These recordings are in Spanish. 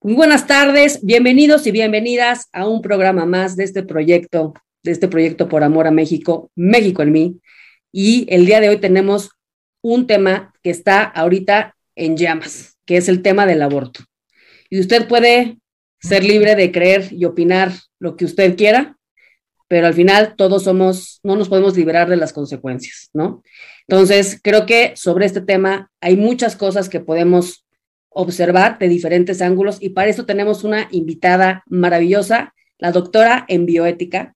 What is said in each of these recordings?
Muy buenas tardes, bienvenidos y bienvenidas a un programa más de este proyecto, de este proyecto por amor a México, México en mí. Y el día de hoy tenemos un tema que está ahorita en llamas, que es el tema del aborto. Y usted puede ser libre de creer y opinar lo que usted quiera, pero al final todos somos, no nos podemos liberar de las consecuencias, ¿no? Entonces, creo que sobre este tema hay muchas cosas que podemos observar de diferentes ángulos y para eso tenemos una invitada maravillosa, la doctora en bioética,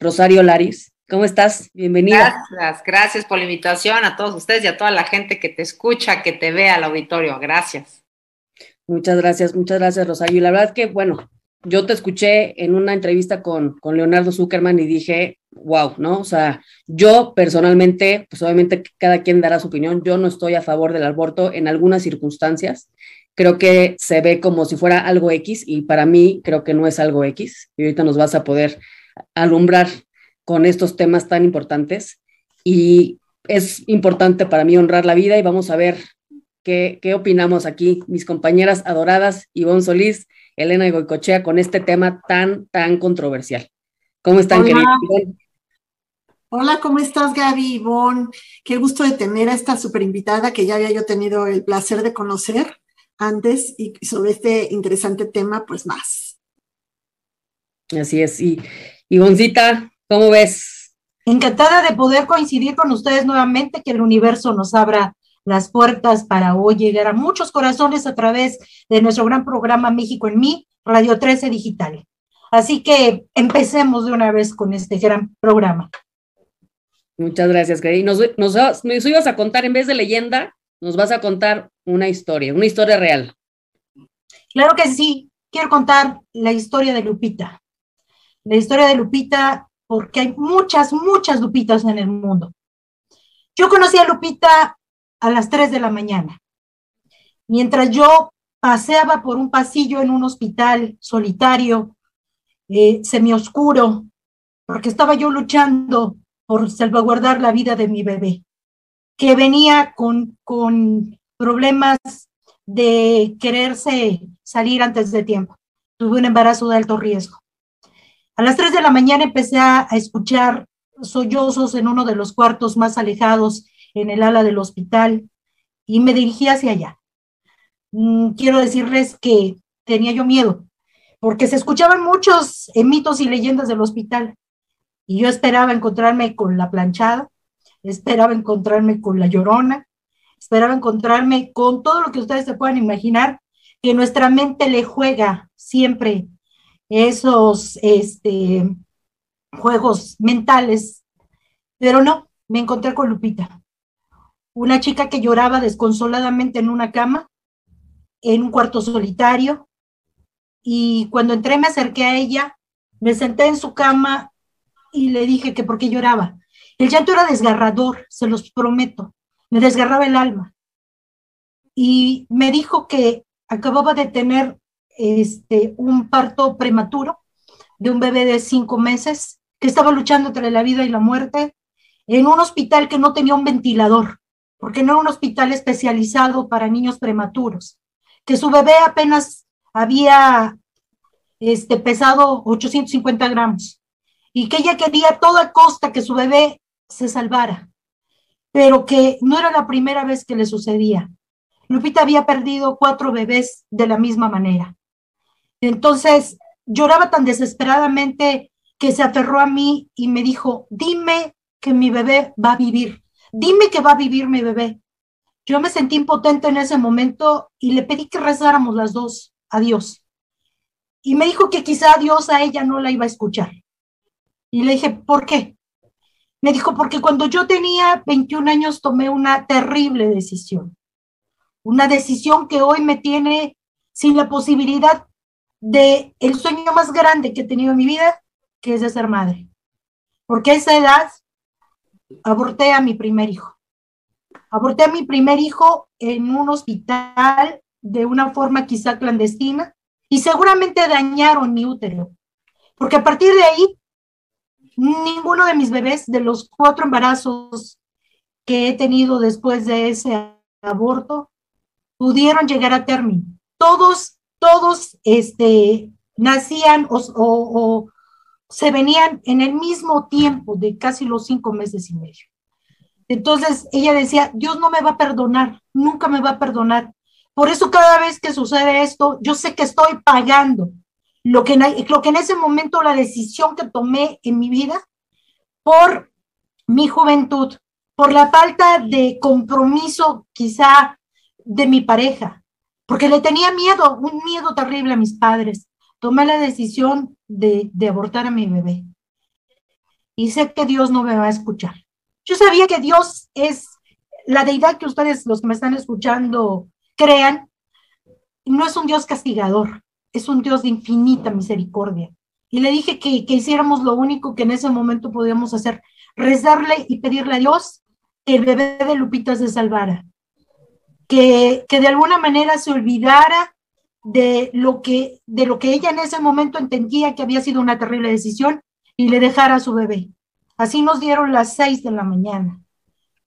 Rosario Laris. ¿Cómo estás? Bienvenida. Gracias, gracias por la invitación a todos ustedes y a toda la gente que te escucha, que te ve al auditorio. Gracias. Muchas gracias, muchas gracias, Rosario. Y la verdad es que, bueno, yo te escuché en una entrevista con, con Leonardo Zuckerman y dije, wow, ¿no? O sea, yo personalmente, pues obviamente cada quien dará su opinión, yo no estoy a favor del aborto en algunas circunstancias. Creo que se ve como si fuera algo X y para mí creo que no es algo X. Y ahorita nos vas a poder alumbrar con estos temas tan importantes. Y es importante para mí honrar la vida y vamos a ver qué, qué opinamos aquí, mis compañeras adoradas, Ivonne Solís, Elena Goicochea, con este tema tan, tan controversial. ¿Cómo están, queridos? Hola, ¿cómo estás, Gaby, Ivonne? Qué gusto de tener a esta super invitada que ya había yo tenido el placer de conocer antes y sobre este interesante tema, pues más. Así es. Y Ivoncita, ¿cómo ves? Encantada de poder coincidir con ustedes nuevamente, que el universo nos abra las puertas para hoy llegar a muchos corazones a través de nuestro gran programa México en mí, Radio 13 Digital. Así que empecemos de una vez con este gran programa. Muchas gracias. Nos, nos, nos ibas a contar, en vez de leyenda, nos vas a contar una historia, una historia real. Claro que sí. Quiero contar la historia de Lupita. La historia de Lupita, porque hay muchas, muchas Lupitas en el mundo. Yo conocí a Lupita a las 3 de la mañana. Mientras yo paseaba por un pasillo en un hospital solitario, eh, semioscuro, porque estaba yo luchando por salvaguardar la vida de mi bebé, que venía con, con problemas de quererse salir antes de tiempo. Tuve un embarazo de alto riesgo. A las 3 de la mañana empecé a, escuchar sollozos en uno de los cuartos más alejados en el ala del hospital y me dirigí hacia allá. Mm, quiero decirles que tenía yo miedo, porque se escuchaban muchos mitos y leyendas del hospital. Y yo esperaba encontrarme con la planchada, esperaba encontrarme con la llorona, esperaba encontrarme con todo lo que ustedes se puedan imaginar, que nuestra mente le juega siempre esos este, juegos mentales, pero no, me encontré con Lupita, una chica que lloraba desconsoladamente en una cama, en un cuarto solitario, y cuando entré me acerqué a ella, me senté en su cama y le dije que por qué lloraba. El llanto era desgarrador, se los prometo, me desgarraba el alma. Y me dijo que acababa de tener este, un parto prematuro de un bebé de cinco meses que estaba luchando entre la vida y la muerte en un hospital que no tenía un ventilador, porque no era un hospital especializado para niños prematuros, que su bebé apenas había este, pesado 850 gramos y que ella quería a toda costa que su bebé se salvara, pero que no era la primera vez que le sucedía. Lupita había perdido cuatro bebés de la misma manera. Entonces lloraba tan desesperadamente que se aferró a mí y me dijo, dime que mi bebé va a vivir, dime que va a vivir mi bebé. Yo me sentí impotente en ese momento y le pedí que rezáramos las dos a Dios. Y me dijo que quizá Dios a ella no la iba a escuchar. Y le dije, ¿por qué? Me dijo, porque cuando yo tenía 21 años tomé una terrible decisión. Una decisión que hoy me tiene sin la posibilidad de el sueño más grande que he tenido en mi vida, que es de ser madre. Porque a esa edad aborté a mi primer hijo. Aborté a mi primer hijo en un hospital de una forma quizá clandestina y seguramente dañaron mi útero. Porque a partir de ahí, ninguno de mis bebés, de los cuatro embarazos que he tenido después de ese aborto, pudieron llegar a término. Todos, todos este, nacían o, o se venían en el mismo tiempo de casi los cinco meses y medio. Entonces ella decía, Dios no me va a perdonar, nunca me va a perdonar. Por eso cada vez que sucede esto, yo sé que estoy pagando lo que, lo que en ese momento la decisión que tomé en mi vida por mi juventud, por la falta de compromiso quizá de mi pareja, porque le tenía miedo, un miedo terrible a mis padres. Tomé la decisión de, abortar a mi bebé. Y sé que Dios no me va a escuchar. Yo sabía que Dios es la deidad que ustedes, los que me están escuchando, crean, no es un Dios castigador, es un Dios de infinita misericordia. Y le dije que, que hiciéramos lo único que en ese momento podíamos hacer, rezarle y pedirle a Dios que el bebé de Lupita se salvara, que, que de alguna manera se olvidara de lo, que, de lo que ella en ese momento entendía que había sido una terrible decisión y le dejara a su bebé. Así nos dieron las seis de la mañana.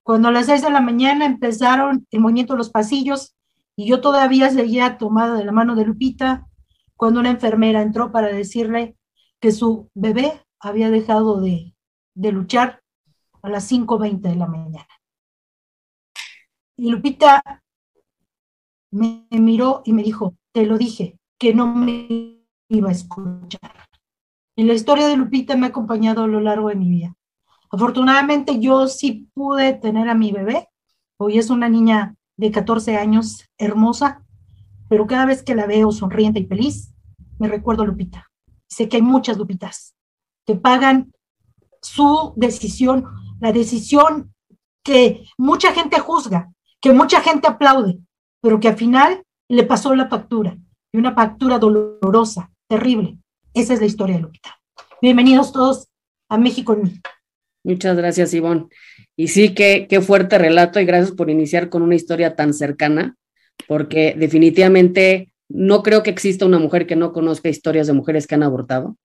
Cuando a las seis de la mañana empezaron el movimiento de los pasillos y yo todavía seguía tomada de la mano de Lupita, cuando una enfermera entró para decirle que su bebé había dejado de, de luchar a las 5.20 de la mañana. Y Lupita me miró y me dijo, te lo dije, que no me iba a escuchar. Y la historia de Lupita me ha acompañado a lo largo de mi vida. Afortunadamente yo sí pude tener a mi bebé. Hoy es una niña de 14 años, hermosa, pero cada vez que la veo sonriente y feliz, me recuerdo a Lupita. Sé que hay muchas Lupitas que pagan su decisión, la decisión que mucha gente juzga, que mucha gente aplaude, pero que al final le pasó la factura, y una factura dolorosa, terrible. Esa es la historia de Lupita. Bienvenidos todos a México en mí. Muchas gracias, Ivonne. Y sí, qué, qué fuerte relato y gracias por iniciar con una historia tan cercana, porque definitivamente no creo que exista una mujer que no conozca historias de mujeres que han abortado.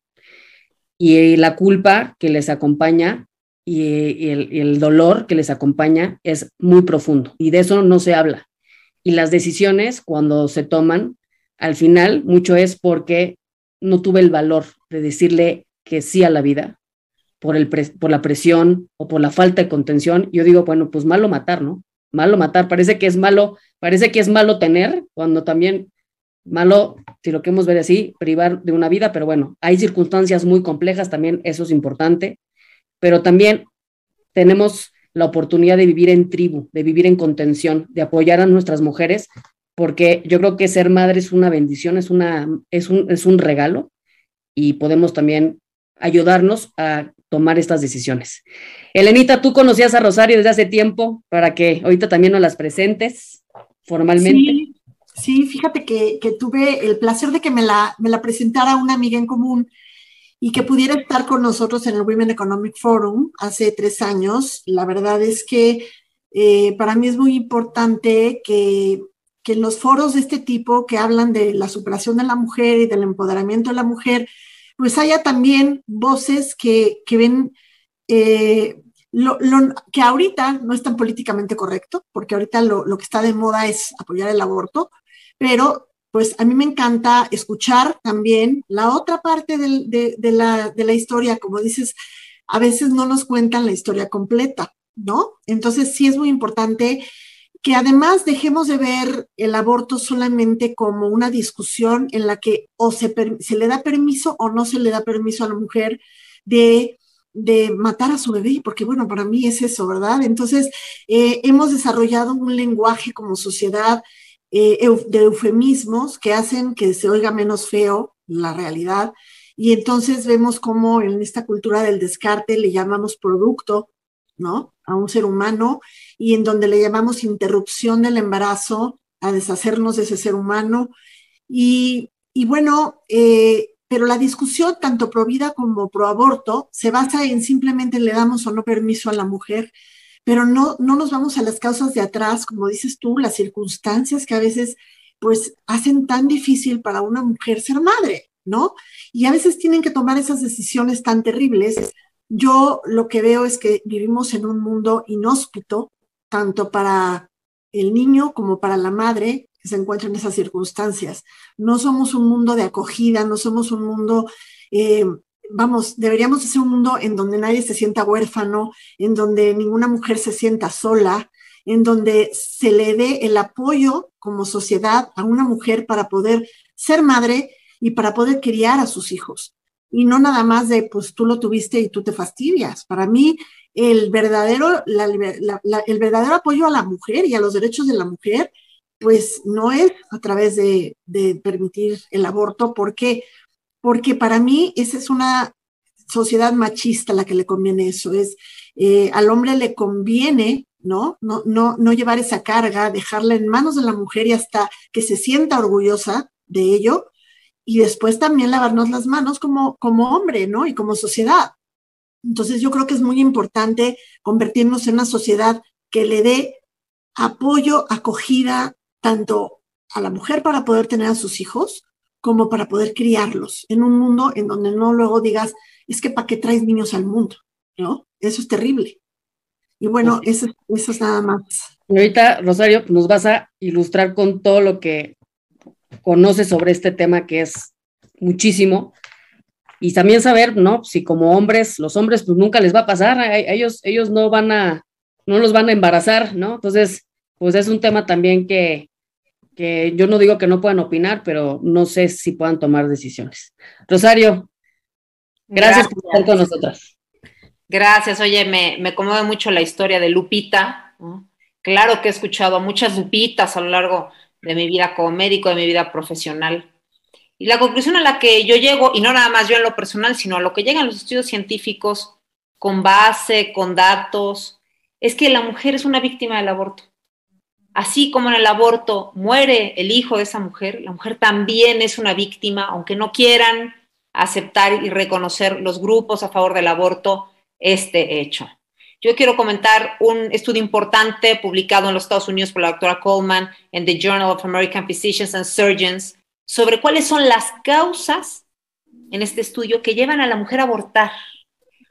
Y la culpa que les acompaña el, y el dolor que les acompaña es muy profundo y de eso no se habla. Y las decisiones, cuando se toman, al final mucho es porque no tuve el valor de decirle que sí a la vida, por, el por la presión o por la falta de contención, yo digo, bueno, pues malo matar, ¿no? Malo matar, parece que es malo, parece que es malo tener, cuando también malo, si lo queremos ver así, privar de una vida, pero bueno, hay circunstancias muy complejas, también eso es importante, pero también tenemos la oportunidad de vivir en tribu, de vivir en contención, de apoyar a nuestras mujeres, porque yo creo que ser madre es una bendición, es, una, es, un, es un regalo y podemos también ayudarnos a tomar estas decisiones. Elenita, tú conocías a Rosario desde hace tiempo para que ahorita también nos las presentes formalmente. Sí, fíjate que, tuve el placer de que me la, me la presentara una amiga en común y que pudiera estar con nosotros en el Women Economic Forum hace tres años. La verdad es que eh, para mí es muy importante que, que en los foros de este tipo que hablan de la superación de la mujer y del empoderamiento de la mujer, pues haya también voces que, ven eh, lo, que ahorita no es tan políticamente correcto, porque ahorita lo, que está de moda es apoyar el aborto, pero pues a mí me encanta escuchar también la otra parte de, la, historia, como dices, a veces no nos cuentan la historia completa, ¿no? Entonces sí es muy importante que además dejemos de ver el aborto solamente como una discusión en la que o se, se le da permiso o no se le da permiso a la mujer de, de, matar a su bebé, porque bueno, para mí es eso, ¿verdad? Entonces, eh, hemos desarrollado un lenguaje como sociedad eh, de eufemismos que hacen que se oiga menos feo la realidad. Y entonces vemos cómo en esta cultura del descarte le llamamos producto, ¿no? A un ser humano y en donde le llamamos interrupción del embarazo, a deshacernos de ese ser humano. Y, y bueno, eh, pero la discusión, tanto pro vida como pro aborto, se basa en simplemente le damos o no permiso a la mujer, pero no, no nos vamos a las causas de atrás, como dices tú, las circunstancias que a veces pues hacen tan difícil para una mujer ser madre, ¿no? Y a veces tienen que tomar esas decisiones tan terribles yo lo que veo es que vivimos en un mundo inhóspito, tanto para el niño como para la madre que se encuentra en esas circunstancias. No somos un mundo de acogida, no somos un mundo, eh, vamos, deberíamos ser un mundo en donde nadie se sienta huérfano, en donde ninguna mujer se sienta sola, en donde se le dé el apoyo como sociedad a una mujer para poder ser madre y para poder criar a sus hijos y no nada más de, pues tú lo tuviste y tú te fastidias. Para mí, el verdadero, el verdadero apoyo a la mujer y a los derechos de la mujer, pues no es a través de, permitir el aborto. Porque para mí esa es una sociedad machista la que le conviene eso. Es eh, al hombre le conviene ¿no? No, no, no llevar esa carga, dejarla en manos de la mujer y hasta que se sienta orgullosa de ello, y después también lavarnos las manos como, como hombre, ¿no? Y como sociedad. Entonces yo creo que es muy importante convertirnos en una sociedad que le dé apoyo, acogida, tanto a la mujer para poder tener a sus hijos, como para poder criarlos en un mundo en donde no luego digas, es que para qué traes niños al mundo, ¿no? Eso es terrible. Y bueno, eso, eso es nada más. ahorita, Rosario, nos vas a ilustrar con todo lo que conoce sobre este tema que es muchísimo. Y también saber, ¿no? Si como hombres, los hombres pues nunca les va a pasar, ellos, ellos no van a, no los van a embarazar, ¿no? Entonces, pues es un tema también que, que yo no digo que no puedan opinar, pero no sé si puedan tomar decisiones. Rosario, gracias, por estar con nosotras. Gracias, oye, me, me conmueve mucho la historia de Lupita. Claro que he escuchado a muchas Lupitas a lo largo de mi vida como médico, de mi vida profesional. Y la conclusión a la que yo llego, y no nada más yo en lo personal, sino a lo que llegan los estudios científicos con base, con datos, es que la mujer es una víctima del aborto. Así como en el aborto muere el hijo de esa mujer, la mujer también es una víctima, aunque no quieran aceptar y reconocer los grupos a favor del aborto este hecho. Yo quiero comentar un estudio importante publicado en los Estados Unidos por la doctora Coleman en The Journal of American Physicians and Surgeons sobre cuáles son las causas en este estudio que llevan a la mujer a abortar.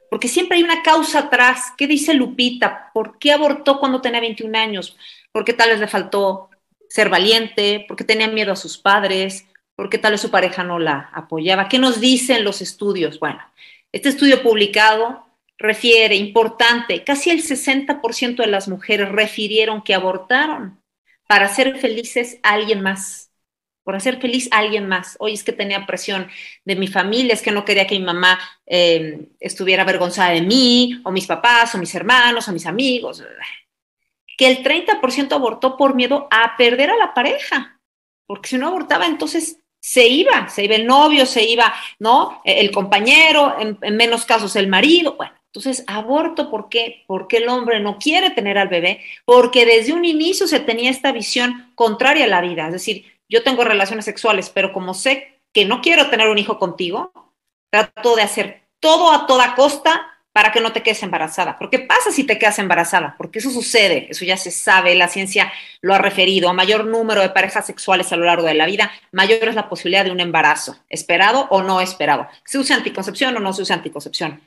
Porque siempre hay una causa atrás. ¿Qué dice Lupita? ¿Por qué abortó cuando tenía 21 años? Porque tal vez le faltó ser valiente, porque tenía miedo a sus padres, porque tal vez su pareja no la apoyaba. ¿Qué nos dicen los estudios? Bueno, este estudio publicado refiere, importante, casi el 60% de las mujeres refirieron que abortaron para hacer felices a alguien más, por hacer feliz a alguien más. Hoy es que tenía presión de mi familia, es que no quería que mi mamá em, estuviera avergonzada de mí, o mis papás, o mis hermanos, o mis amigos. Que el 30% abortó por miedo a perder a la pareja, porque si no abortaba, entonces se iba, se iba el novio, se iba, ¿no? El compañero, en, en menos casos el marido, bueno. Entonces, aborto, ¿por qué? Porque el hombre no quiere tener al bebé, porque desde un inicio se tenía esta visión contraria a la vida. Es decir, yo tengo relaciones sexuales, pero como sé que no quiero tener un hijo contigo, trato de hacer todo a toda costa para que no te quedes embarazada. ¿Por qué pasa si te quedas embarazada? Porque eso sucede, eso ya se sabe, la ciencia lo ha referido. A mayor número de parejas sexuales a lo largo de la vida, mayor es la posibilidad de un embarazo, esperado o no esperado. ¿Se usa anticoncepción o no se usa anticoncepción?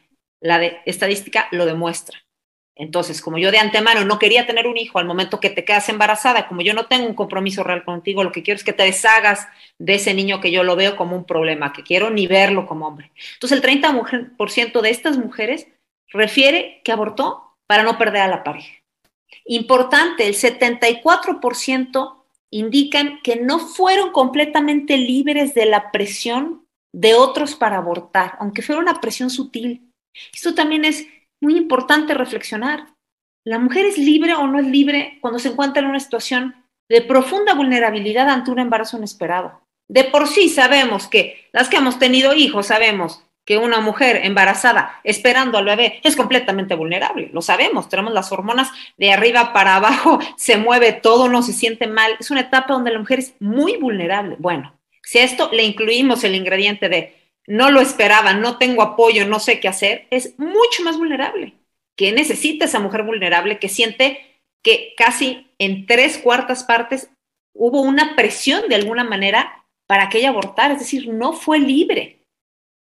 la de estadística lo demuestra. Entonces, como yo de antemano no quería tener un hijo al momento que te quedas embarazada, como yo no tengo un compromiso real contigo, lo que quiero es que te deshagas de ese niño que yo lo veo como un problema, que quiero ni verlo como hombre. Entonces, el 30% de estas mujeres refiere que abortó para no perder a la pareja. Importante, el 74% indican que no fueron completamente libres de la presión de otros para abortar, aunque fuera una presión sutil. Esto también es muy importante reflexionar. ¿La mujer es libre o no es libre cuando se encuentra en una situación de profunda vulnerabilidad ante un embarazo inesperado? De por sí sabemos que las que hemos tenido hijos sabemos que una mujer embarazada esperando al bebé es completamente vulnerable. Lo sabemos, tenemos las hormonas de arriba para abajo, se mueve todo, no se siente mal. Es una etapa donde la mujer es muy vulnerable. Bueno, si a esto le incluimos el ingrediente de no lo esperaba, no tengo apoyo, no sé qué hacer, es mucho más vulnerable. ¿Qué necesita esa mujer vulnerable que siente que casi en tres cuartas partes hubo una presión de alguna manera para que ella abortara? Es decir, no fue libre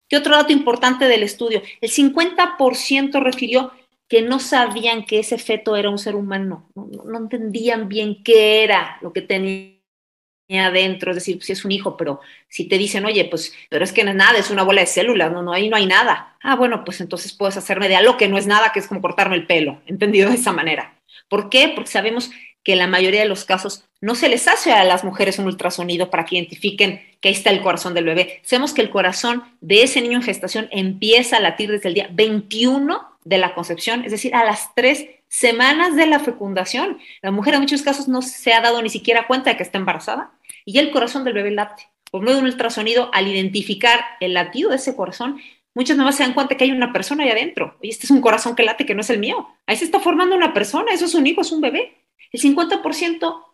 ¿Qué otro dato importante del estudio? El 50% refirió que no sabían que ese feto era un ser humano, no, entendían bien qué era lo que tenía adentro, es decir, si es un hijo, pero si te dicen, oye, pues, pero es que no es nada, es una bola de células, no, no, ahí no hay nada. Ah, bueno, pues entonces puedes hacerme de algo que no es nada, que es como cortarme el pelo, entendido de esa manera. ¿Por qué? Porque sabemos que en la mayoría de los casos no se les hace a las mujeres un ultrasonido para que identifiquen que ahí está el corazón del bebé. Sabemos que el corazón de ese niño en gestación empieza a latir desde el día 21 de la concepción, es decir, a las tres semanas de la fecundación. La mujer en muchos casos no se ha dado ni siquiera cuenta de que está embarazada y el corazón del bebé late. Por medio de un ultrasonido, al identificar el latido de ese corazón, muchas mamás se dan cuenta que hay una persona ahí adentro. Este es un corazón que late que no es el mío. Ahí se está formando una persona, eso es un hijo, es un bebé. El 50%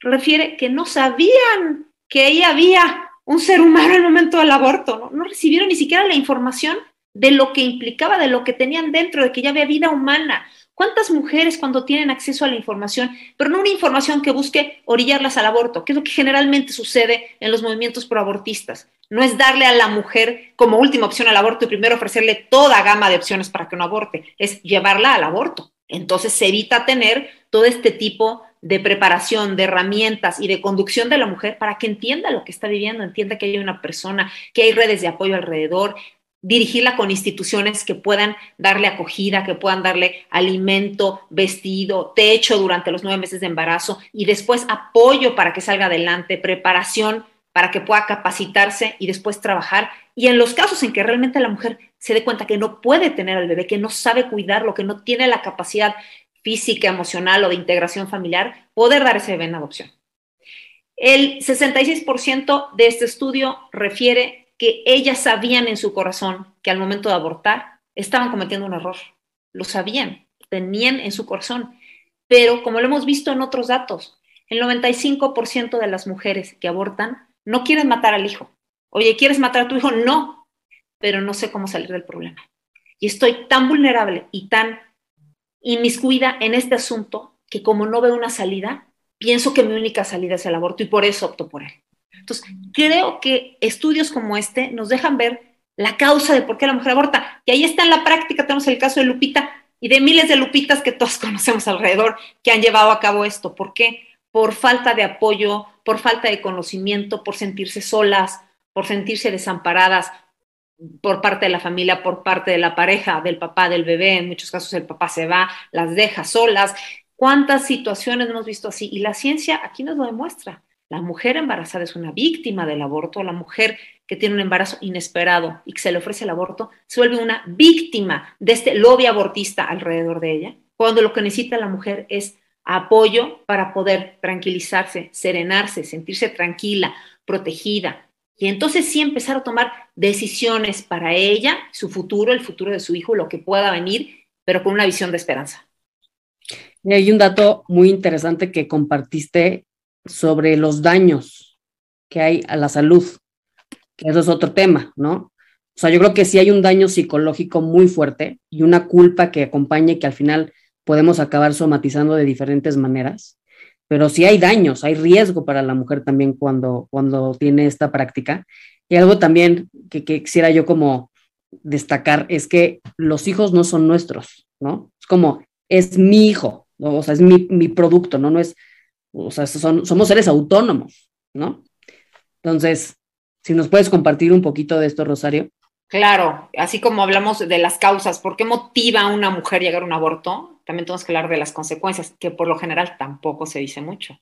refiere que no sabían que ahí había un ser humano en el momento del aborto, ¿no? no recibieron ni siquiera la información de lo que implicaba, de lo que tenían dentro, de que ya había vida humana. ¿Cuántas mujeres cuando tienen acceso a la información, pero no una información que busque orillarlas al aborto, que es lo que generalmente sucede en los movimientos proabortistas? No es darle a la mujer como última opción al aborto y primero ofrecerle toda gama de opciones para que no aborte, es llevarla al aborto. Entonces se evita tener todo este tipo de preparación, de herramientas y de conducción de la mujer para que entienda lo que está viviendo, entienda que hay una persona, que hay redes de apoyo alrededor, dirigirla con instituciones que puedan darle acogida, que puedan darle alimento, vestido, techo durante los nueve meses de embarazo y después apoyo para que salga adelante, preparación para que pueda capacitarse y después trabajar. Y en los casos en que realmente la mujer se dé cuenta que no puede tener al bebé, que no sabe cuidarlo, que no tiene la capacidad física, emocional o de integración familiar, poder dar ese bebé en adopción. El 66% de este estudio refiere que ellas sabían en su corazón que al momento de abortar estaban cometiendo un error. Lo sabían, tenían en su corazón. Pero como lo hemos visto en otros datos, el 95% de las mujeres que abortan no quieren matar al hijo. Oye, ¿quieres matar a tu hijo? No, pero no sé cómo salir del problema. Y estoy tan vulnerable y tan inmiscuida en este asunto que como no veo una salida, pienso que mi única salida es el aborto y por eso opto por él. Entonces, creo que estudios como este nos dejan ver la causa de por qué la mujer aborta. Y ahí está en la práctica, tenemos el caso de Lupita y de miles de Lupitas que todos conocemos alrededor que han llevado a cabo esto. ¿Por qué? Por falta de apoyo, por falta de conocimiento, por sentirse solas, por sentirse desamparadas por parte de la familia, por parte de la pareja, del papá, del bebé. En muchos casos el papá se va, las deja solas. ¿Cuántas situaciones hemos visto así? Y la ciencia aquí nos lo demuestra. La mujer embarazada es una víctima del aborto, la mujer que tiene un embarazo inesperado y que se le ofrece el aborto se vuelve una víctima de este lobby abortista alrededor de ella, cuando lo que necesita la mujer es apoyo para poder tranquilizarse, serenarse, sentirse tranquila, protegida. Y entonces sí empezar a tomar decisiones para ella, su futuro, el futuro de su hijo, lo que pueda venir, pero con una visión de esperanza. Hay un dato muy interesante que compartiste sobre los daños que hay a la salud, que eso es otro tema, ¿no? O sea, yo creo que sí hay un daño psicológico muy fuerte y una culpa que acompañe que al final podemos acabar somatizando de diferentes maneras, pero sí hay daños, hay riesgo para la mujer también cuando, cuando tiene esta práctica. Y algo también que, quisiera yo como destacar es que los hijos no son nuestros, ¿no? Es como, es mi hijo, o sea, es mi, mi producto, ¿no? No es, o sea, somos seres autónomos, ¿no? Entonces, si nos puedes compartir un poquito de esto, Rosario. Claro, así como hablamos de las causas, ¿por qué motiva a una mujer llegar a un aborto? También tenemos que hablar de las consecuencias, que por lo general tampoco se dice mucho.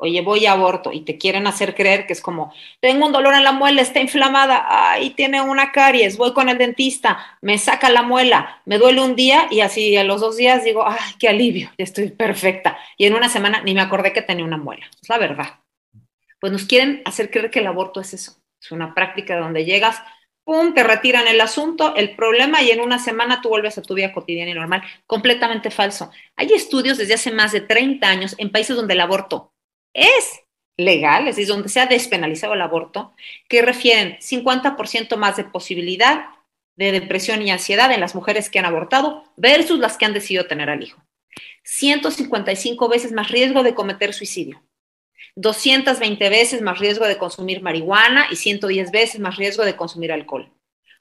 Oye, voy a aborto y te quieren hacer creer que es como, tengo un dolor en la muela, está inflamada, ahí tiene una caries, voy con el dentista, me saca la muela, me duele un día y así a los dos días digo, ay, qué alivio, estoy perfecta. Y en una semana ni me acordé que tenía una muela, es la verdad. Pues nos quieren hacer creer que el aborto es eso, es una práctica donde llegas pum, te retiran el asunto, el problema y en una semana tú vuelves a tu vida cotidiana y normal. Completamente falso. Hay estudios desde hace más de 30 años en países donde el aborto es legal, es decir, donde se ha despenalizado el aborto, que refieren 50% más de posibilidad de depresión y ansiedad en las mujeres que han abortado versus las que han decidido tener al hijo. 155 veces más riesgo de cometer suicidio. 220 veces más riesgo de consumir marihuana y 110 veces más riesgo de consumir alcohol.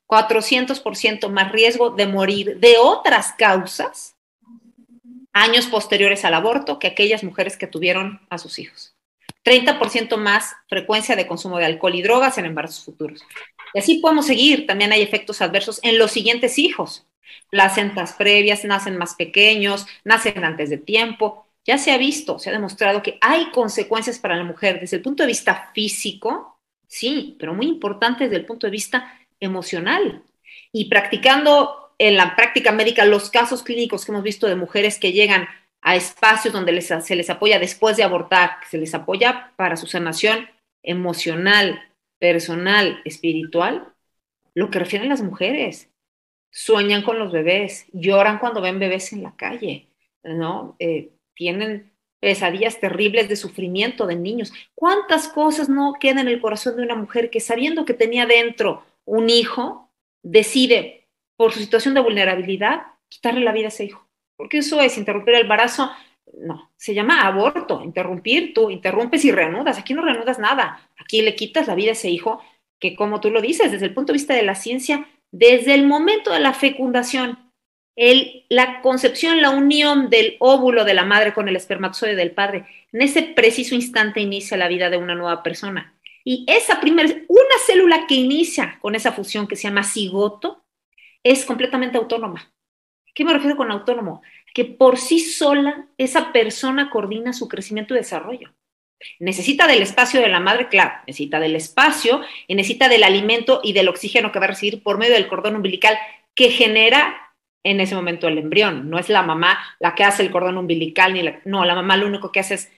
400% más riesgo de morir de otras causas años posteriores al aborto que aquellas mujeres que tuvieron a sus hijos. 30% más frecuencia de consumo de alcohol y drogas en embarazos futuros. Y así podemos seguir. También hay efectos adversos en los siguientes hijos. Placentas previas, nacen más pequeños, nacen antes de tiempo, ya se ha visto, se ha demostrado que hay consecuencias para la mujer desde el punto de vista físico, sí, pero muy importante desde el punto de vista emocional. Y practicando en la práctica médica los casos clínicos que hemos visto de mujeres que llegan a espacios donde se les apoya después de abortar, se les apoya para su sanación emocional, personal, espiritual, lo que refieren las mujeres. Sueñan con los bebés, lloran cuando ven bebés en la calle, ¿no? Eh, tienen pesadillas terribles de sufrimiento de niños. ¿Cuántas cosas no quedan en el corazón de una mujer que sabiendo que tenía dentro un hijo, decide por su situación de vulnerabilidad quitarle la vida a ese hijo? Porque eso es interrumpir el embarazo. No, se llama aborto, interrumpir, tú interrumpes y reanudas. Aquí no reanudas nada. Aquí le quitas la vida a ese hijo que, como tú lo dices, desde el punto de vista de la ciencia, desde el momento de la fecundación la concepción, la unión del óvulo de la madre con el espermatozoide del padre, en ese preciso instante inicia la vida de una nueva persona. Y esa primera, una célula que inicia con esa fusión que se llama cigoto, es completamente autónoma. ¿Qué me refiero con autónomo? Que por sí sola esa persona coordina su crecimiento y desarrollo. Necesita del espacio de la madre, claro, necesita del espacio y necesita del alimento y del oxígeno que va a recibir por medio del cordón umbilical que genera en ese momento el embrión. No es la mamá la que hace el cordón umbilical, ni no, la mamá lo único que hace es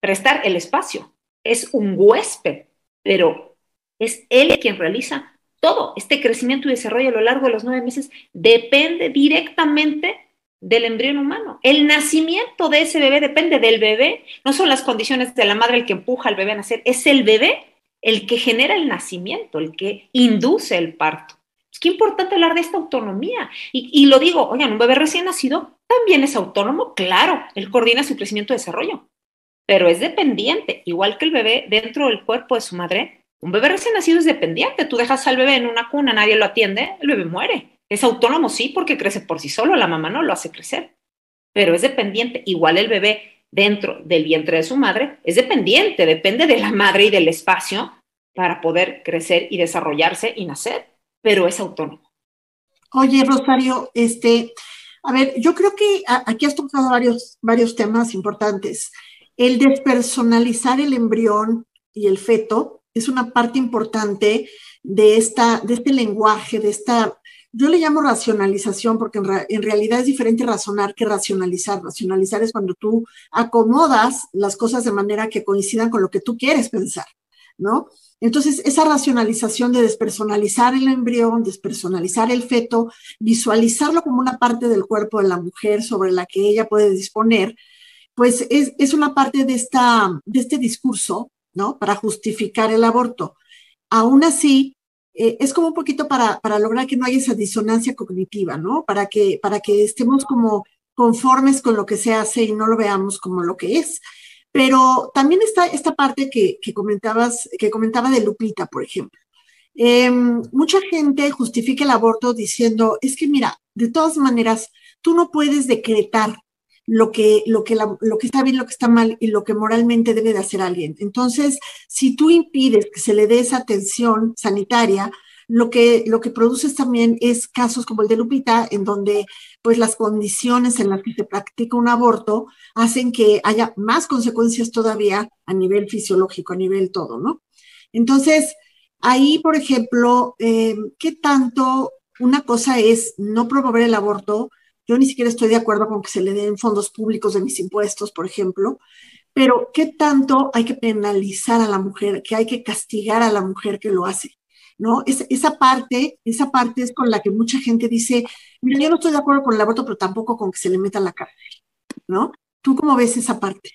prestar el espacio. Es un huésped, pero es él quien realiza todo. Este crecimiento y desarrollo a lo largo de los nueve meses depende directamente del embrión humano. El nacimiento de ese bebé depende del bebé. No son las condiciones de la madre el que empuja al bebé a nacer, es el bebé el que genera el nacimiento, el que induce el parto. Es que importante hablar de esta autonomía. Y, lo digo, oigan, un bebé recién nacido también es autónomo, claro, él coordina su crecimiento y desarrollo, pero es dependiente, igual que el bebé dentro del cuerpo de su madre. Un bebé recién nacido es dependiente. Tú dejas al bebé en una cuna, nadie lo atiende, el bebé muere. Es autónomo, sí, porque crece por sí solo, la mamá no lo hace crecer, pero es dependiente. Igual el bebé dentro del vientre de su madre es dependiente, depende de la madre y del espacio para poder crecer y desarrollarse y nacer pero es autónomo. Oye, Rosario, este, a ver, yo creo que aquí has tocado varios, varios temas importantes. El despersonalizar el embrión y el feto es una parte importante de, esta, de este lenguaje, de esta, yo le llamo racionalización porque en, realidad es diferente razonar que racionalizar. Racionalizar es cuando tú acomodas las cosas de manera que coincidan con lo que tú quieres pensar, ¿no? Entonces, esa racionalización de despersonalizar el embrión, despersonalizar el feto, visualizarlo como una parte del cuerpo de la mujer sobre la que ella puede disponer, pues es, una parte de, esta, de este discurso, ¿no? Para justificar el aborto. Aún así, eh, es como un poquito para, para, lograr que no haya esa disonancia cognitiva, ¿no? Para que, para que estemos como conformes con lo que se hace y no lo veamos como lo que es. Pero también está esta parte que, comentabas, que comentaba de Lupita, por ejemplo. Em, mucha gente justifica el aborto diciendo, es que mira, de todas maneras, tú no puedes decretar lo que, lo, que lo que está bien, lo que está mal y lo que moralmente debe de hacer alguien. Entonces, si tú impides que se le dé esa atención sanitaria, lo que, lo que produces también es casos como el de Lupita, en donde pues las condiciones en las que se practica un aborto hacen que haya más consecuencias todavía a nivel fisiológico, a nivel todo, ¿no? Entonces, ahí, por ejemplo, eh, ¿qué tanto una cosa es no promover el aborto? Yo ni siquiera estoy de acuerdo con que se le den fondos públicos de mis impuestos, por ejemplo, pero ¿qué tanto hay que penalizar a la mujer, que hay que castigar a la mujer que lo hace? ¿no? esa parte, esa parte es con la que mucha gente dice, mira, yo no estoy de acuerdo con el aborto, pero tampoco con que se le meta la cárcel, ¿no? ¿Tú cómo ves esa parte?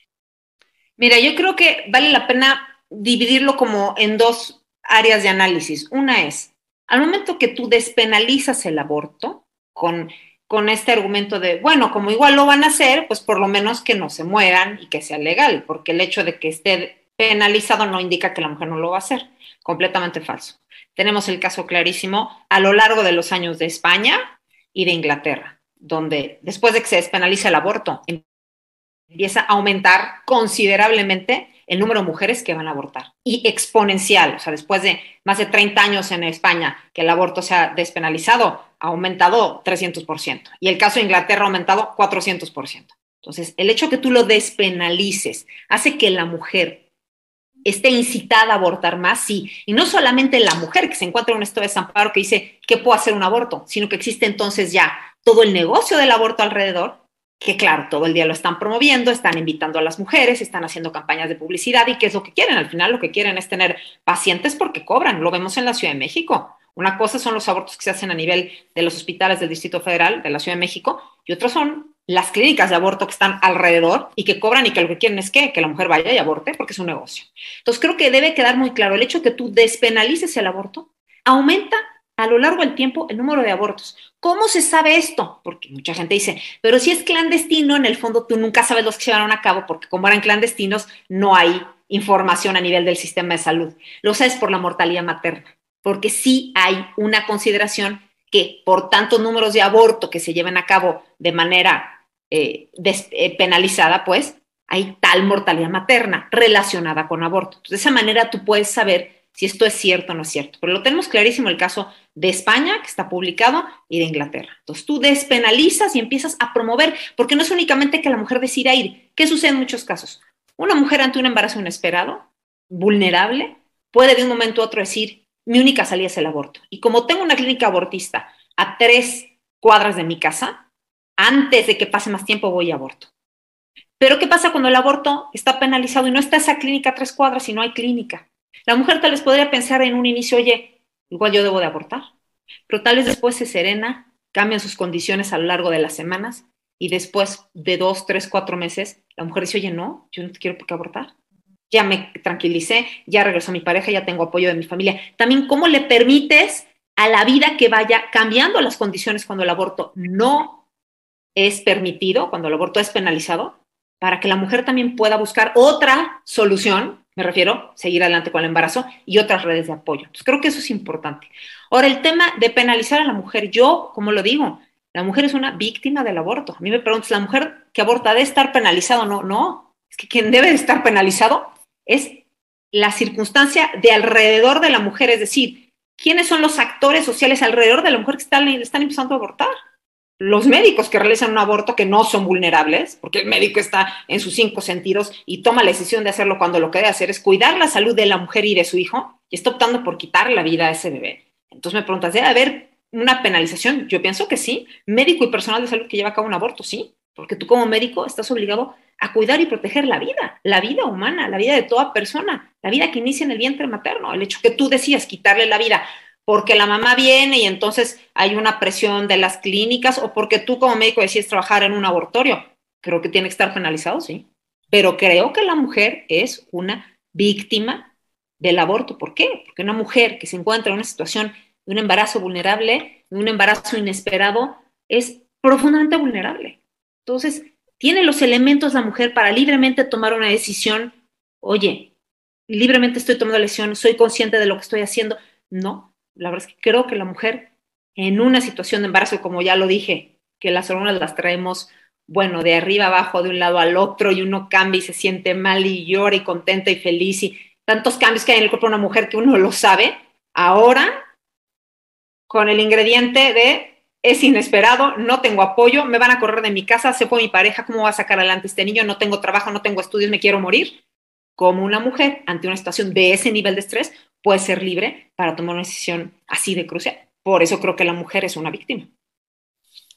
Mira, yo creo que vale la pena dividirlo como en dos áreas de análisis. Una es, al momento que tú despenalizas el aborto con, con este argumento de, bueno, como igual lo van a hacer, pues por lo menos que no se mueran y que sea legal, porque el hecho de que esté penalizado no indica que la mujer no lo va a hacer. Completamente falso. Tenemos el caso clarísimo a lo largo de los años de España y de Inglaterra, donde después de que se despenaliza el aborto, empieza a aumentar considerablemente el número de mujeres que van a abortar. Y exponencial, o sea, después de más de 30 años en España que el aborto se ha despenalizado, ha aumentado 300%. Y el caso de Inglaterra ha aumentado 400%. Entonces, el hecho que tú lo despenalices hace que la mujer esté incitada a abortar más, sí. Y no solamente la mujer que se encuentra en un estado de desamparo que dice que puedo hacer un aborto, sino que existe entonces ya todo el negocio del aborto alrededor, que claro, todo el día lo están promoviendo, están invitando a las mujeres, están haciendo campañas de publicidad y qué es lo que quieren. Al final lo que quieren es tener pacientes porque cobran. Lo vemos en la Ciudad de México. Una cosa son los abortos que se hacen a nivel de los hospitales del Distrito Federal, de la Ciudad de México, y otros son las clínicas de aborto que están alrededor y que cobran y que lo que quieren es que, que la mujer vaya y aborte porque es un negocio. Entonces creo que debe quedar muy claro el hecho de que tú despenalices el aborto aumenta a lo largo del tiempo el número de abortos. ¿Cómo se sabe esto? Porque mucha gente dice, pero si es clandestino, en el fondo tú nunca sabes los que se llevaron a cabo porque como eran clandestinos no hay información a nivel del sistema de salud. Lo sabes por la mortalidad materna porque sí hay una consideración que por tantos números de aborto que se lleven a cabo de manera eh, eh, penalizada, pues hay tal mortalidad materna relacionada con aborto. de esa manera tú puedes saber si esto es cierto o no es cierto. Pero lo tenemos clarísimo el caso de España, que está publicado, y de Inglaterra. Entonces tú despenalizas y empiezas a promover, porque no es únicamente que la mujer decida ir. ¿Qué sucede en muchos casos? Una mujer ante un embarazo inesperado, vulnerable, puede de un momento a otro decir, mi única salida es el aborto. Y como tengo una clínica abortista a tres cuadras de mi casa, antes de que pase más tiempo voy a aborto. Pero ¿qué pasa cuando el aborto está penalizado y no está esa clínica a tres cuadras y no hay clínica? La mujer tal vez podría pensar en un inicio, oye, igual yo debo de abortar, pero tal vez después se serena, cambian sus condiciones a lo largo de las semanas y después de dos, tres, cuatro meses, la mujer dice, oye, no, yo no te quiero por qué abortar ya me tranquilicé, ya regresó mi pareja, ya tengo apoyo de mi familia. También cómo le permites a la vida que vaya cambiando las condiciones cuando el aborto no es permitido, cuando el aborto es penalizado, para que la mujer también pueda buscar otra solución, me refiero, seguir adelante con el embarazo y otras redes de apoyo. Entonces, creo que eso es importante. Ahora, el tema de penalizar a la mujer, yo, como lo digo, la mujer es una víctima del aborto. A mí me preguntas, ¿la mujer que aborta debe estar penalizado? No, no. Es que quien debe de estar penalizado es la circunstancia de alrededor de la mujer, es decir, ¿quiénes son los actores sociales alrededor de la mujer que están, están empezando a abortar? Los médicos que realizan un aborto que no son vulnerables, porque el médico está en sus cinco sentidos y toma la decisión de hacerlo cuando lo que debe hacer es cuidar la salud de la mujer y de su hijo, y está optando por quitar la vida a ese bebé. Entonces me preguntas, ¿debe haber una penalización? Yo pienso que sí. Médico y personal de salud que lleva a cabo un aborto, sí, porque tú como médico estás obligado a cuidar y proteger la vida, la vida humana, la vida de toda persona, la vida que inicia en el vientre materno, el hecho que tú decías quitarle la vida porque la mamá viene y entonces hay una presión de las clínicas o porque tú como médico decides trabajar en un abortorio, creo que tiene que estar penalizado, sí, pero creo que la mujer es una víctima del aborto. ¿Por qué? Porque una mujer que se encuentra en una situación de un embarazo vulnerable, de un embarazo inesperado, es profundamente vulnerable. Entonces, ¿Tiene los elementos la mujer para libremente tomar una decisión? Oye, libremente estoy tomando la decisión, soy consciente de lo que estoy haciendo. No, la verdad es que creo que la mujer en una situación de embarazo, como ya lo dije, que las hormonas las traemos, bueno, de arriba abajo, de un lado al otro, y uno cambia y se siente mal y llora y contenta y feliz, y tantos cambios que hay en el cuerpo de una mujer que uno lo sabe, ahora con el ingrediente de es inesperado, no tengo apoyo, me van a correr de mi casa, se fue mi pareja, ¿cómo va a sacar adelante este niño? No tengo trabajo, no tengo estudios, me quiero morir. Como una mujer ante una situación de ese nivel de estrés puede ser libre para tomar una decisión así de crucial. Por eso creo que la mujer es una víctima.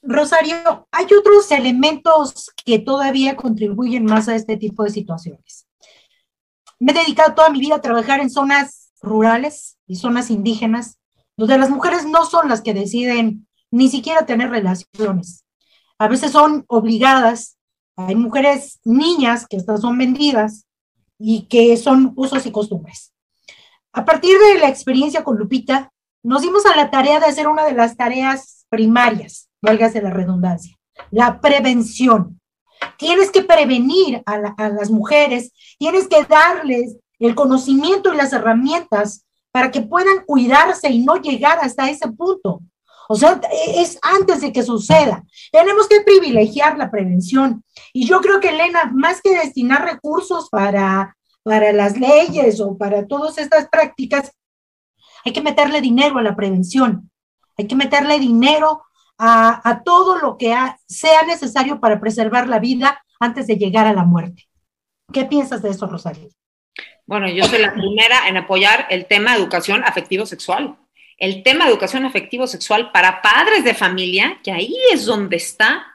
Rosario, hay otros elementos que todavía contribuyen más a este tipo de situaciones. Me he dedicado toda mi vida a trabajar en zonas rurales y zonas indígenas, donde las mujeres no son las que deciden ni siquiera tener relaciones. A veces son obligadas, hay mujeres niñas que estas son vendidas y que son usos y costumbres. A partir de la experiencia con Lupita, nos dimos a la tarea de hacer una de las tareas primarias, válgase la redundancia, la prevención. Tienes que prevenir a, a, las mujeres, tienes que darles el conocimiento y las herramientas para que puedan cuidarse y no llegar hasta ese punto. O sea, es antes de que suceda. Tenemos que privilegiar la prevención. Y yo creo que, Elena, más que destinar recursos para, para las leyes o para todas estas prácticas, hay que meterle dinero a la prevención. Hay que meterle dinero a, a todo lo que sea necesario para preservar la vida antes de llegar a la muerte. ¿Qué piensas de eso, Rosario? Bueno, yo soy la primera en apoyar el tema de educación afectivo-sexual el tema de educación afectivo-sexual para padres de familia, que ahí es donde está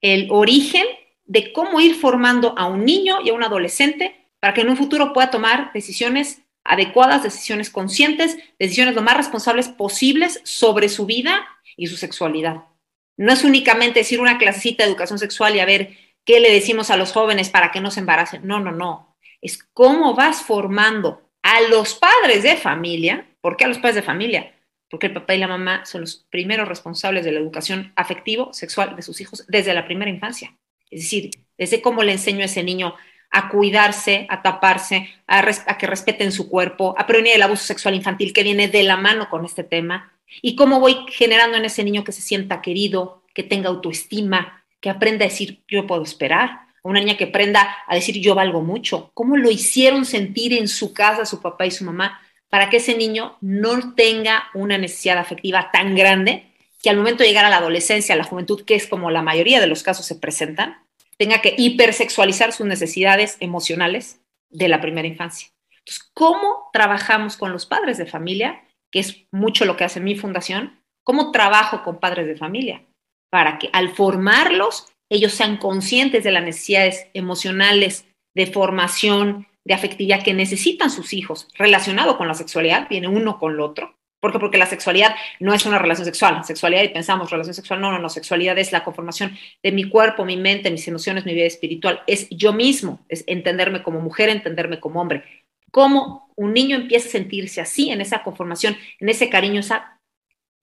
el origen de cómo ir formando a un niño y a un adolescente para que en un futuro pueda tomar decisiones adecuadas, decisiones conscientes, decisiones lo más responsables posibles sobre su vida y su sexualidad. No es únicamente decir una clasecita de educación sexual y a ver qué le decimos a los jóvenes para que no se embaracen. No, no, no. Es cómo vas formando a los padres de familia ¿Por qué a los padres de familia? Porque el papá y la mamá son los primeros responsables de la educación afectivo, sexual de sus hijos desde la primera infancia. Es decir, desde cómo le enseño a ese niño a cuidarse, a taparse, a, que respeten su cuerpo, a prevenir el abuso sexual infantil que viene de la mano con este tema, y cómo voy generando en ese niño que se sienta querido, que tenga autoestima, que aprenda a decir yo puedo esperar, una niña que aprenda a decir yo valgo mucho, cómo lo hicieron sentir en su casa su papá y su mamá, para que ese niño no tenga una necesidad afectiva tan grande que al momento de llegar a la adolescencia, a la juventud, que es como la mayoría de los casos se presentan, tenga que hipersexualizar sus necesidades emocionales de la primera infancia. Entonces, ¿cómo trabajamos con los padres de familia? Que es mucho lo que hace mi fundación. ¿Cómo trabajo con padres de familia? Para que al formarlos, ellos sean conscientes de las necesidades emocionales, de formación, de afectividad que necesitan sus hijos relacionado con la sexualidad, viene uno con el otro. ¿Por qué? Porque la sexualidad no es una relación sexual. Sexualidad y pensamos relación sexual. No, no, no. Sexualidad es la conformación de mi cuerpo, mi mente, mis emociones, mi vida espiritual. Es yo mismo, es entenderme como mujer, entenderme como hombre. Cómo un niño empieza a sentirse así, en esa conformación, en ese cariño, esa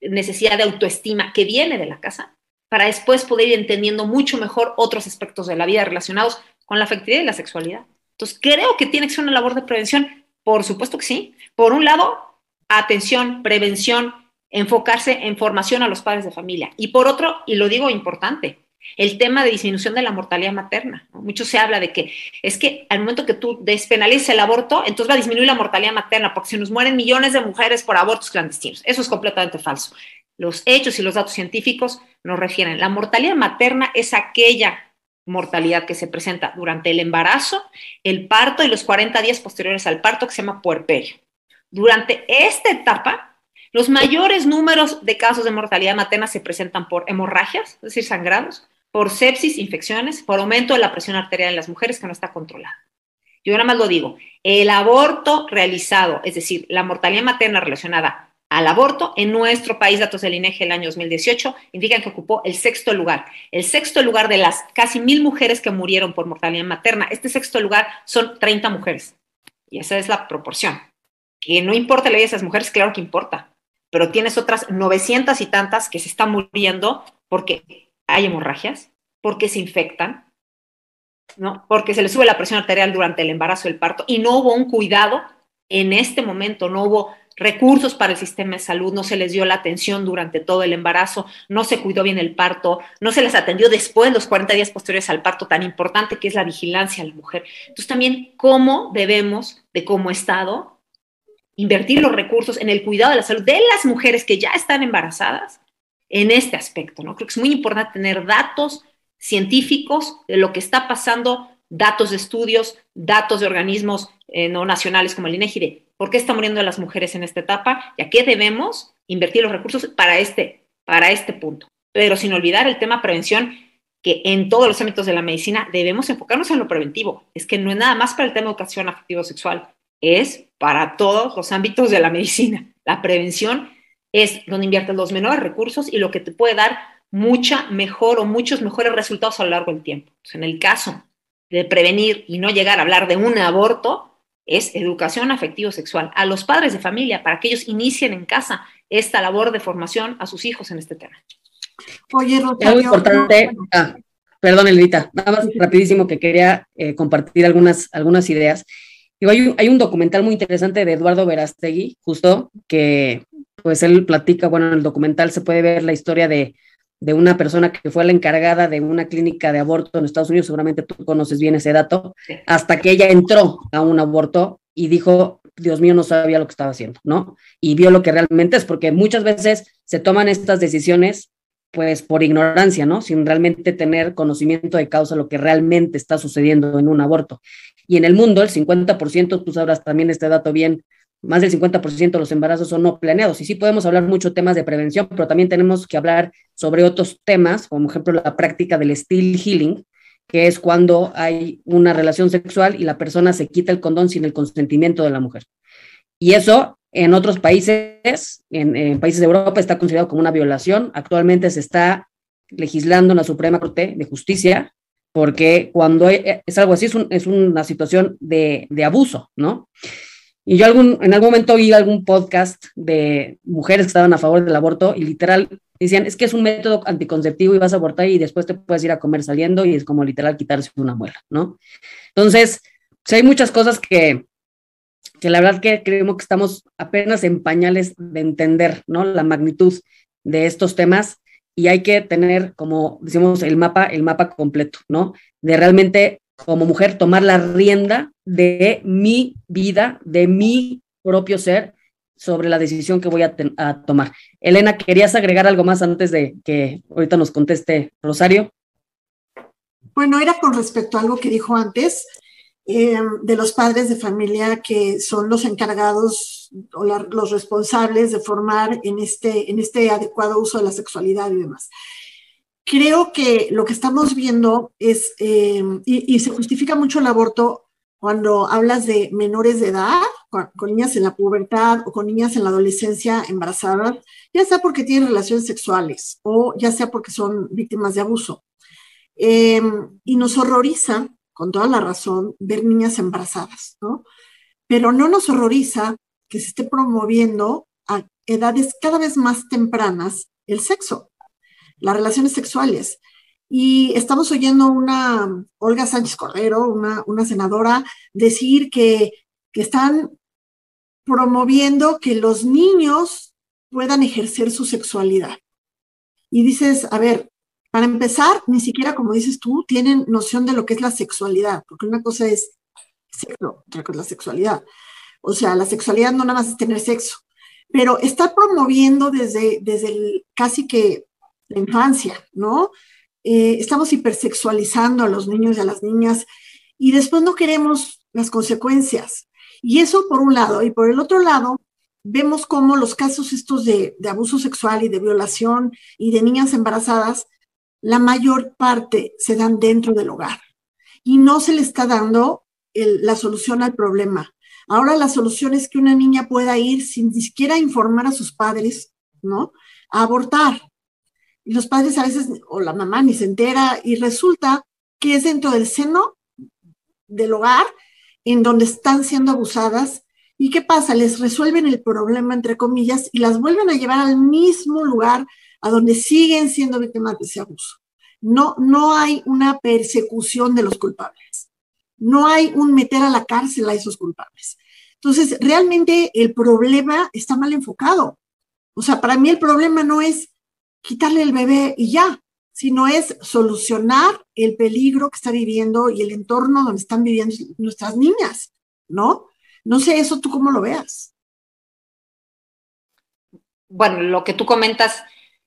necesidad de autoestima que viene de la casa, para después poder ir entendiendo mucho mejor otros aspectos de la vida relacionados con la afectividad y la sexualidad. Entonces, creo que tiene que ser una labor de prevención. Por supuesto que sí. Por un lado, atención, prevención, enfocarse en formación a los padres de familia. Y por otro, y lo digo importante, el tema de disminución de la mortalidad materna. Mucho se habla de que es que al momento que tú despenalices el aborto, entonces va a disminuir la mortalidad materna, porque se nos mueren millones de mujeres por abortos clandestinos. Eso es completamente falso. Los hechos y los datos científicos nos refieren. La mortalidad materna es aquella mortalidad que se presenta durante el embarazo, el parto y los 40 días posteriores al parto, que se llama puerperio. Durante esta etapa, los mayores números de casos de mortalidad materna se presentan por hemorragias, es decir, sangrados, por sepsis, infecciones, por aumento de la presión arterial en las mujeres que no está controlada. Yo nada más lo digo, el aborto realizado, es decir, la mortalidad materna relacionada al aborto en nuestro país, datos del INEGI el año 2018, indican que ocupó el sexto lugar. El sexto lugar de las casi mil mujeres que murieron por mortalidad materna, este sexto lugar son 30 mujeres. Y esa es la proporción. Que no importa la vida de esas mujeres, claro que importa. Pero tienes otras 900 y tantas que se están muriendo porque hay hemorragias, porque se infectan, ¿no? porque se les sube la presión arterial durante el embarazo el parto y no hubo un cuidado en este momento, no hubo recursos para el sistema de salud, no se les dio la atención durante todo el embarazo, no se cuidó bien el parto, no se les atendió después, los 40 días posteriores al parto, tan importante que es la vigilancia a la mujer. Entonces también cómo debemos, de como Estado, invertir los recursos en el cuidado de la salud de las mujeres que ya están embarazadas en este aspecto, ¿no? Creo que es muy importante tener datos científicos de lo que está pasando, datos de estudios, datos de organismos eh, no nacionales como el INEGI de por qué están muriendo las mujeres en esta etapa y a qué debemos invertir los recursos para este, para este punto. Pero sin olvidar el tema prevención, que en todos los ámbitos de la medicina debemos enfocarnos en lo preventivo. Es que no es nada más para el tema de educación afectivo-sexual, es para todos los ámbitos de la medicina. La prevención es donde inviertes los menores recursos y lo que te puede dar mucha mejor o muchos mejores resultados a lo largo del tiempo. en el caso de prevenir y no llegar a hablar de un aborto, es educación afectivo-sexual a los padres de familia para que ellos inicien en casa esta labor de formación a sus hijos en este tema. Oye, Rosario. muy importante. Ah, perdón, Elvita, nada más rapidísimo que quería eh, compartir algunas, algunas ideas. Hay, un, hay un documental muy interesante de Eduardo Verastegui, justo, que pues él platica, bueno, en el documental se puede ver la historia de, de una persona que fue la encargada de una clínica de aborto en Estados Unidos, seguramente tú conoces bien ese dato, hasta que ella entró a un aborto y dijo, Dios mío, no sabía lo que estaba haciendo, ¿no? Y vio lo que realmente es, porque muchas veces se toman estas decisiones pues por ignorancia, ¿no? Sin realmente tener conocimiento de causa lo que realmente está sucediendo en un aborto. Y en el mundo, el 50%, tú sabrás también este dato bien, más del 50% de los embarazos son no planeados. Y sí podemos hablar mucho temas de prevención, pero también tenemos que hablar sobre otros temas, como ejemplo la práctica del steel healing, que es cuando hay una relación sexual y la persona se quita el condón sin el consentimiento de la mujer. Y eso en otros países, en, países de Europa, está considerado como una violación. Actualmente se está legislando en la Suprema Corte de Justicia, porque cuando es algo así, es, es una situación de, de abuso, ¿no? Y yo algún, en algún momento oí algún podcast de mujeres que estaban a favor del aborto y literal decían, es que es un método anticonceptivo y vas a abortar y después te puedes ir a comer saliendo y es como literal quitarse una muela, ¿no? Entonces, hay muchas cosas que, que la verdad que creemos que estamos apenas en pañales de entender, ¿no? La magnitud de estos temas y hay que tener, como decimos, el mapa, el mapa completo, ¿no? De realmente como mujer tomar la rienda de mi vida, de mi propio ser sobre la decisión que voy a, tomar. Elena, ¿querías agregar algo más antes de que ahorita nos conteste Rosario? Bueno, era con respecto a algo que dijo antes, eh, de los padres de familia que son los encargados o los responsables de formar en este, en este adecuado uso de la sexualidad y demás creo que lo que estamos viendo es, eh, y, se justifica mucho el aborto cuando hablas de menores de edad, con, niñas en la pubertad o con niñas en la adolescencia embarazadas, ya sea porque tienen relaciones sexuales o ya sea porque son víctimas de abuso. Eh, y nos horroriza, con toda la razón, ver niñas embarazadas, ¿no? Pero no nos horroriza que se esté promoviendo a edades cada vez más tempranas el sexo las relaciones sexuales. Y estamos oyendo una Olga Sánchez Cordero, una, una senadora, decir que, que están promoviendo que los niños puedan ejercer su sexualidad. Y dices, a ver, para empezar, ni siquiera, como dices tú, tienen noción de lo que es la sexualidad, porque una cosa es sexo, otra cosa es la sexualidad. O sea, la sexualidad no nada más es tener sexo, pero está promoviendo desde, desde casi que la infancia, ¿no? Eh, estamos hipersexualizando a los niños y a las niñas y después no queremos las consecuencias. Y eso por un lado. Y por el otro lado, vemos cómo los casos estos de, abuso sexual y de violación y de niñas embarazadas, la mayor parte se dan dentro del hogar y no se le está dando la solución al problema. Ahora la solución es que una niña pueda ir sin ni siquiera informar a sus padres, ¿no? A abortar. Y los padres a veces, o la mamá ni se entera, y resulta que es dentro del seno del hogar en donde están siendo abusadas. ¿Y qué pasa? Les resuelven el problema, entre comillas, y las vuelven a llevar al mismo lugar a donde siguen siendo víctimas de ese abuso. No, no hay una persecución de los culpables. No hay un meter a la cárcel a esos culpables. Entonces, realmente el problema está mal enfocado. O sea, para mí el problema no es quitarle el bebé y ya, sino es solucionar el peligro que está viviendo y el entorno donde están viviendo nuestras niñas, ¿no? No sé eso tú cómo lo veas. bueno, lo que tú comentas,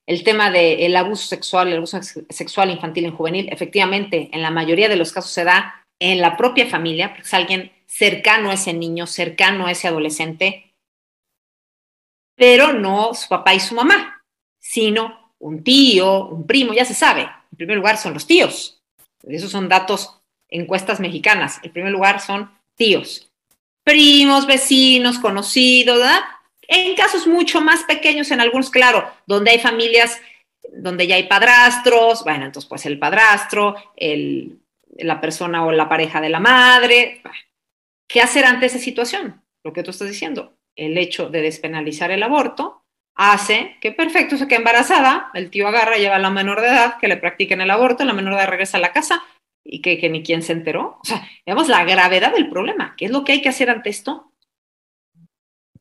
el tema del abuso sexual, el abuso sexual infantil en juvenil, efectivamente, en la mayoría de los casos se da en la propia familia, porque es alguien cercano a ese niño, cercano a ese adolescente, pero no su papá y su mamá, sino un tío, un primo, ya se sabe. En primer lugar son los tíos. Esos son datos, encuestas mexicanas. En primer lugar son tíos. Primos, vecinos, conocidos, ¿verdad? En casos mucho más pequeños, en algunos, claro, donde hay familias donde ya hay padrastros, bueno, entonces pues el padrastro, el, la persona o la pareja de la madre. ¿Qué hacer ante esa situación? Lo que tú estás diciendo, el hecho de despenalizar el aborto hace que perfecto se quede embarazada, el tío agarra, lleva a la menor de edad, que le practiquen el aborto, la menor de edad regresa a la casa y que, que ni quien se enteró. O sea, vemos la gravedad del problema. ¿Qué es lo que hay que hacer ante esto?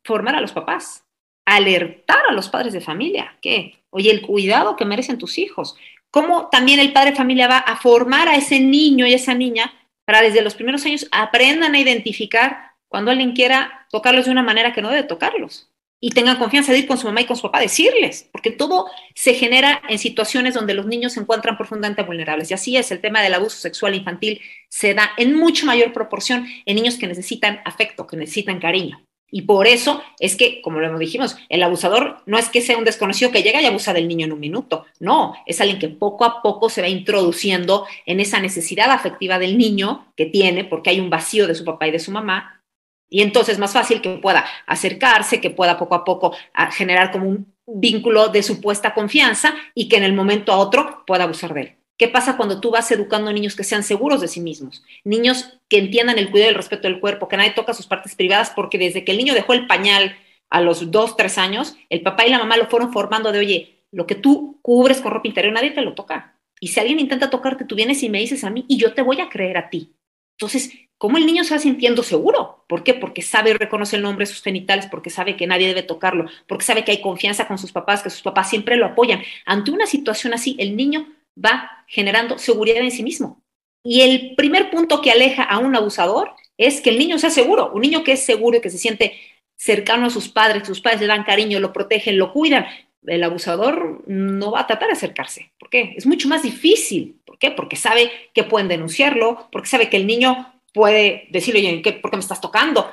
Formar a los papás, alertar a los padres de familia, que, oye, el cuidado que merecen tus hijos, cómo también el padre de familia va a formar a ese niño y esa niña para desde los primeros años aprendan a identificar cuando alguien quiera tocarlos de una manera que no debe tocarlos y tengan confianza de ir con su mamá y con su papá a decirles, porque todo se genera en situaciones donde los niños se encuentran profundamente vulnerables. Y así es, el tema del abuso sexual infantil se da en mucho mayor proporción en niños que necesitan afecto, que necesitan cariño. Y por eso es que, como lo dijimos, el abusador no es que sea un desconocido que llega y abusa del niño en un minuto, no, es alguien que poco a poco se va introduciendo en esa necesidad afectiva del niño que tiene porque hay un vacío de su papá y de su mamá. Y entonces es más fácil que pueda acercarse, que pueda poco a poco ah, generar como un vínculo de supuesta confianza y que en el momento a otro pueda abusar de él. ¿Qué pasa cuando tú vas educando niños que sean seguros de sí mismos? Niños que entiendan el cuidado y el respeto del cuerpo, que nadie toca sus partes privadas, porque desde que el niño dejó el pañal a los dos, tres años, el papá y la mamá lo fueron formando de, oye, lo que tú cubres con ropa interior, nadie te lo toca. Y si alguien intenta tocarte, tú vienes y me dices a mí y yo te voy a creer a ti. Entonces, ¿cómo el niño se va sintiendo seguro? ¿Por qué? Porque sabe y reconoce el nombre de sus genitales, porque sabe que nadie debe tocarlo, porque sabe que hay confianza con sus papás, que sus papás siempre lo apoyan. Ante una situación así, el niño va generando seguridad en sí mismo. Y el primer punto que aleja a un abusador es que el niño sea seguro, un niño que es seguro y que se siente cercano a sus padres, sus padres le dan cariño, lo protegen, lo cuidan. El abusador no va a tratar de acercarse. ¿Por qué? Es mucho más difícil. ¿Por qué? Porque sabe que pueden denunciarlo, porque sabe que el niño puede decirle, oye, ¿por qué me estás tocando?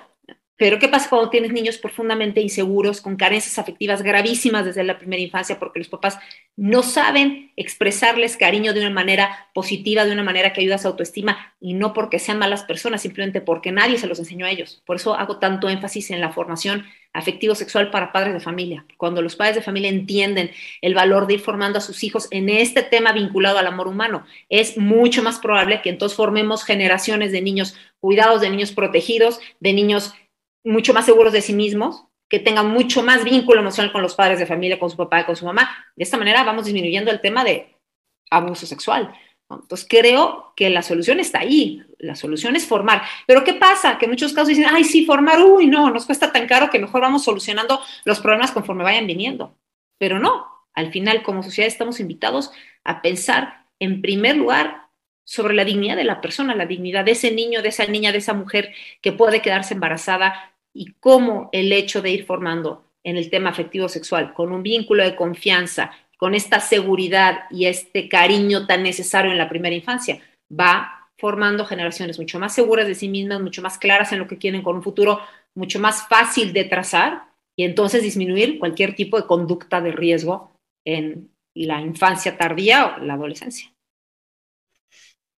Pero ¿qué pasa cuando tienes niños profundamente inseguros, con carencias afectivas gravísimas desde la primera infancia, porque los papás no saben expresarles cariño de una manera positiva, de una manera que ayuda a su autoestima, y no porque sean malas personas, simplemente porque nadie se los enseñó a ellos. Por eso hago tanto énfasis en la formación afectivo-sexual para padres de familia. Cuando los padres de familia entienden el valor de ir formando a sus hijos en este tema vinculado al amor humano, es mucho más probable que entonces formemos generaciones de niños cuidados, de niños protegidos, de niños mucho más seguros de sí mismos, que tengan mucho más vínculo emocional con los padres de familia, con su papá con su mamá. De esta manera vamos disminuyendo el tema de abuso sexual. Entonces creo que la solución está ahí, la solución es formar. Pero ¿qué pasa? Que en muchos casos dicen, ay, sí, formar, uy, no, nos cuesta tan caro que mejor vamos solucionando los problemas conforme vayan viniendo. Pero no, al final como sociedad estamos invitados a pensar en primer lugar sobre la dignidad de la persona, la dignidad de ese niño, de esa niña, de esa mujer que puede quedarse embarazada y cómo el hecho de ir formando en el tema afectivo sexual con un vínculo de confianza, con esta seguridad y este cariño tan necesario en la primera infancia, va formando generaciones mucho más seguras de sí mismas, mucho más claras en lo que quieren con un futuro mucho más fácil de trazar y entonces disminuir cualquier tipo de conducta de riesgo en la infancia tardía o la adolescencia.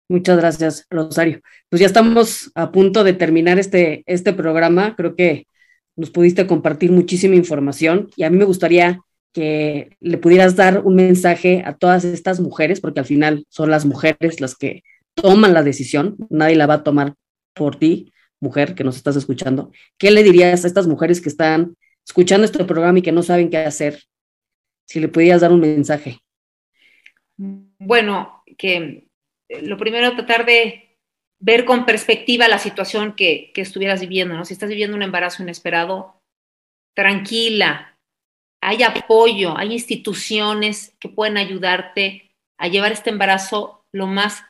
Muchas gracias, Rosario. Pues ya estamos a punto de terminar este, este programa. Creo que nos pudiste compartir muchísima información y a mí me gustaría que le pudieras dar un mensaje a todas estas mujeres, porque al final son las mujeres las que toman la decisión, nadie la va a tomar por ti, mujer que nos estás escuchando. ¿Qué le dirías a estas mujeres que están escuchando este programa y que no saben qué hacer? Si le pudieras dar un mensaje. Bueno, que lo primero, tratar de ver con perspectiva la situación que, estuvieras viviendo, ¿no? Si estás viviendo un embarazo inesperado, tranquila, hay apoyo, hay instituciones que pueden ayudarte a llevar este embarazo lo más,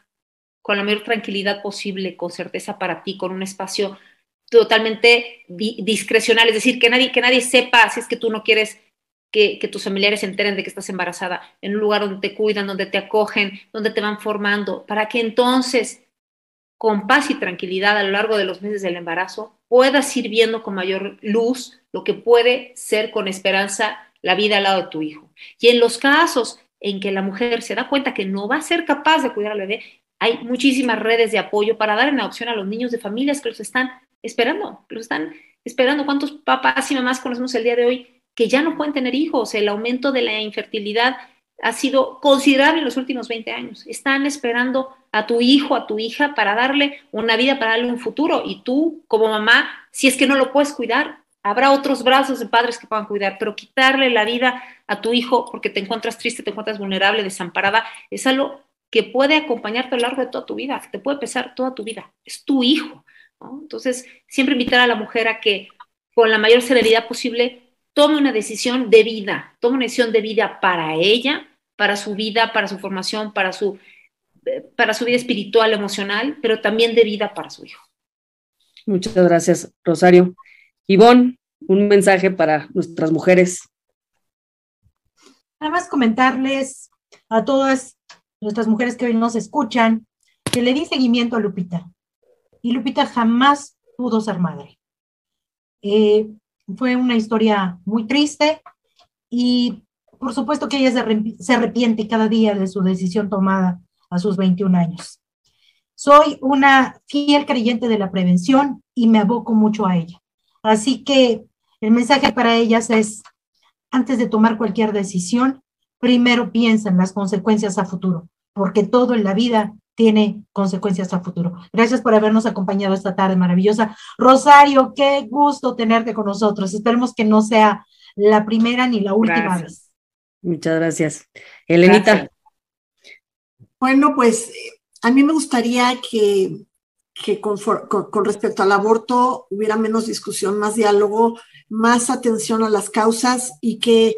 con la mayor tranquilidad posible, con certeza para ti, con un espacio totalmente discrecional, es decir, que nadie, que nadie sepa si es que tú no quieres que, tus familiares se enteren de que estás embarazada, en un lugar donde te cuidan, donde te acogen, donde te van formando, para que entonces, con paz y tranquilidad a lo largo de los meses del embarazo, puedas ir viendo con mayor luz lo que puede ser con esperanza la vida al lado de tu hijo. Y en los casos en que la mujer se da cuenta que no va a ser capaz de cuidar al bebé, hay muchísimas redes de apoyo para dar en adopción a los niños de familias que los están esperando, que los están esperando. ¿Cuántos papás y mamás conocemos el día de hoy que ya no pueden tener hijos. El aumento de la infertilidad ha sido considerable en los últimos 20 años. Están esperando a tu hijo, a tu hija, para darle una vida, para darle un futuro. Y tú, como mamá, si es que no lo puedes cuidar, habrá otros brazos de padres que puedan cuidar, pero quitarle la vida a tu hijo porque te encuentras triste, te encuentras vulnerable, desamparada, es algo que puede acompañarte a lo largo de toda tu vida, que te puede pesar toda tu vida. Es tu hijo. Entonces, siempre invitar a la mujer a que con la mayor celeridad posible tome una decisión de vida, tome una decisión de vida para ella, para su vida, para su formación, para su, eh, para su vida espiritual, emocional, pero también de vida para su hijo. Muchas gracias, Rosario. Ivonne, un mensaje para nuestras mujeres. Nada más comentarles a todas nuestras mujeres que hoy nos escuchan que le di seguimiento a Lupita. Y Lupita jamás pudo ser madre. Eh, fue una historia muy triste y por supuesto que ella se, arrepiente cada día de su decisión tomada a sus 21 años. Soy una fiel creyente de la prevención y me aboco mucho a ella. Así que el mensaje para ellas es, antes de tomar cualquier decisión, primero piensa en las consecuencias a futuro, porque todo en la vida tiene consecuencias a futuro. Gracias por habernos acompañado esta tarde maravillosa. Rosario, qué gusto tenerte con nosotros. Esperemos que no sea la primera ni la última vez. Muchas gracias. Elenita. Bueno, pues a mí me gustaría que, que con, con, respecto al aborto hubiera menos discusión, más diálogo, más atención a las causas y que,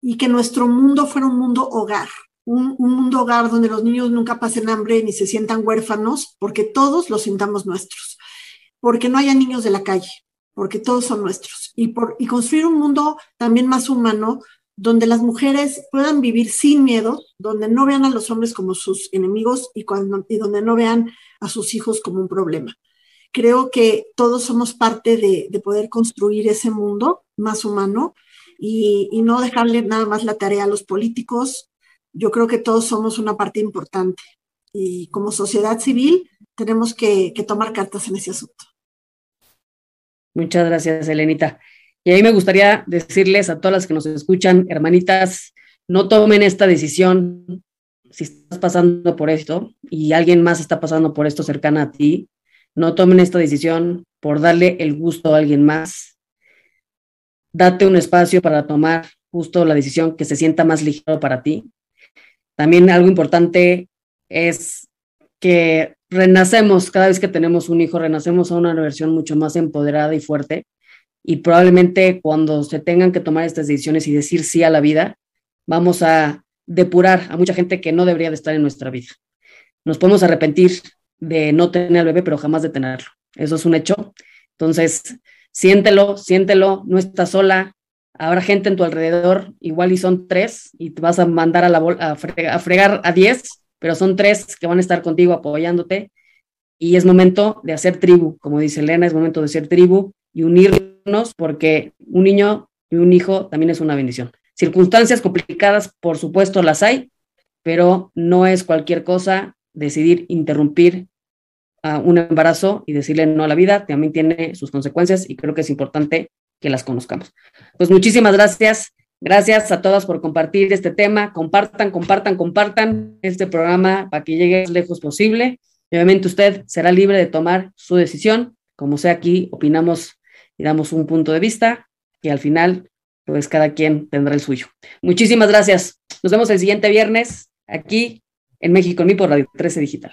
y que nuestro mundo fuera un mundo hogar un, mundo hogar donde los niños nunca pasen hambre ni se sientan huérfanos, porque todos los sintamos nuestros, porque no haya niños de la calle, porque todos son nuestros, y, por, y construir un mundo también más humano, donde las mujeres puedan vivir sin miedo, donde no vean a los hombres como sus enemigos y, cuando, y donde no vean a sus hijos como un problema. Creo que todos somos parte de, de poder construir ese mundo más humano y, y, no dejarle nada más la tarea a los políticos, yo creo que todos somos una parte importante y como sociedad civil tenemos que, tomar cartas en ese asunto. Muchas gracias, Elenita. Y a mí me gustaría decirles a todas las que nos escuchan, hermanitas, no tomen esta decisión si estás pasando por esto y alguien más está pasando por esto cercana a ti. No tomen esta decisión por darle el gusto a alguien más. Date un espacio para tomar justo la decisión que se sienta más ligero para ti. También algo importante es que renacemos, cada vez que tenemos un hijo, renacemos a una versión mucho más empoderada y fuerte. Y probablemente cuando se tengan que tomar estas decisiones y decir sí a la vida, vamos a depurar a mucha gente que no debería de estar en nuestra vida. Nos podemos arrepentir de no tener al bebé, pero jamás de tenerlo. Eso es un hecho. Entonces, siéntelo, siéntelo, no estás sola, habrá gente en tu alrededor, igual y son tres, y te vas a mandar a, fregar, a diez, pero son tres que van a estar contigo apoyándote. Y es momento de hacer tribu, como dice Elena, es momento de ser tribu y unirnos porque un niño y un hijo también es una bendición. Circunstancias complicadas, por supuesto, las hay, pero no es cualquier cosa decidir interrumpir a un embarazo y decirle no a la vida, también tiene sus consecuencias y creo que es importante que las conozcamos. Pues muchísimas gracias. Gracias a todas por compartir este tema. Compartan, compartan, compartan este programa para que llegue lo lejos posible. Y obviamente usted será libre de tomar su decisión. Como sea aquí, opinamos y damos un punto de vista y al final, pues cada quien tendrá el suyo. Muchísimas gracias. Nos vemos el siguiente viernes aquí en México en mí por Radio 13 Digital.